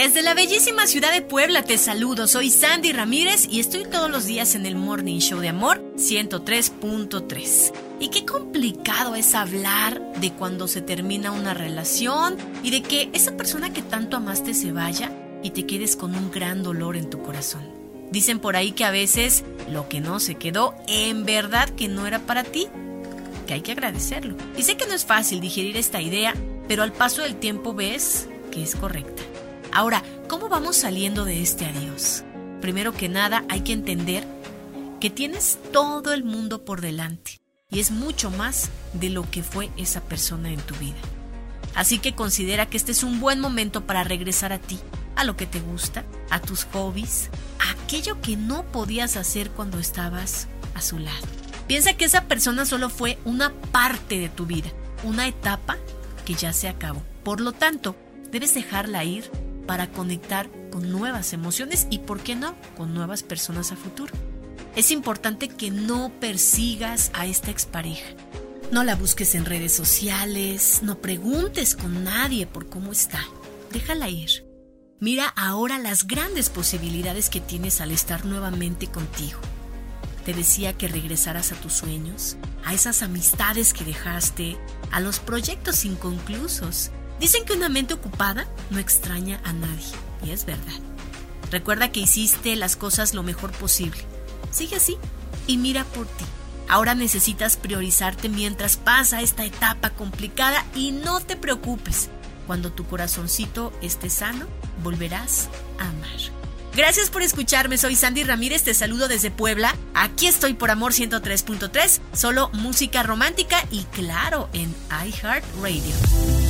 Desde la bellísima ciudad de Puebla te saludo, soy Sandy Ramírez y estoy todos los días en el Morning Show de Amor 103.3. Y qué complicado es hablar de cuando se termina una relación y de que esa persona que tanto amaste se vaya y te quedes con un gran dolor en tu corazón. Dicen por ahí que a veces lo que no se quedó en verdad que no era para ti, que hay que agradecerlo. Y sé que no es fácil digerir esta idea, pero al paso del tiempo ves que es correcta. Ahora, ¿cómo vamos saliendo de este adiós? Primero que nada, hay que entender que tienes todo el mundo por delante y es mucho más de lo que fue esa persona en tu vida. Así que considera que este es un buen momento para regresar a ti, a lo que te gusta, a tus hobbies, a aquello que no podías hacer cuando estabas a su lado. Piensa que esa persona solo fue una parte de tu vida, una etapa que ya se acabó. Por lo tanto, debes dejarla ir para conectar con nuevas emociones y, ¿por qué no?, con nuevas personas a futuro. Es importante que no persigas a esta expareja. No la busques en redes sociales, no preguntes con nadie por cómo está. Déjala ir. Mira ahora las grandes posibilidades que tienes al estar nuevamente contigo. Te decía que regresaras a tus sueños, a esas amistades que dejaste, a los proyectos inconclusos Dicen que una mente ocupada no extraña a nadie, y es verdad. Recuerda que hiciste las cosas lo mejor posible. Sigue así y mira por ti. Ahora necesitas priorizarte mientras pasa esta etapa complicada y no te preocupes. Cuando tu corazoncito esté sano, volverás a amar. Gracias por escucharme, soy Sandy Ramírez, te saludo desde Puebla. Aquí estoy por Amor 103.3, solo música romántica y claro, en iHeartRadio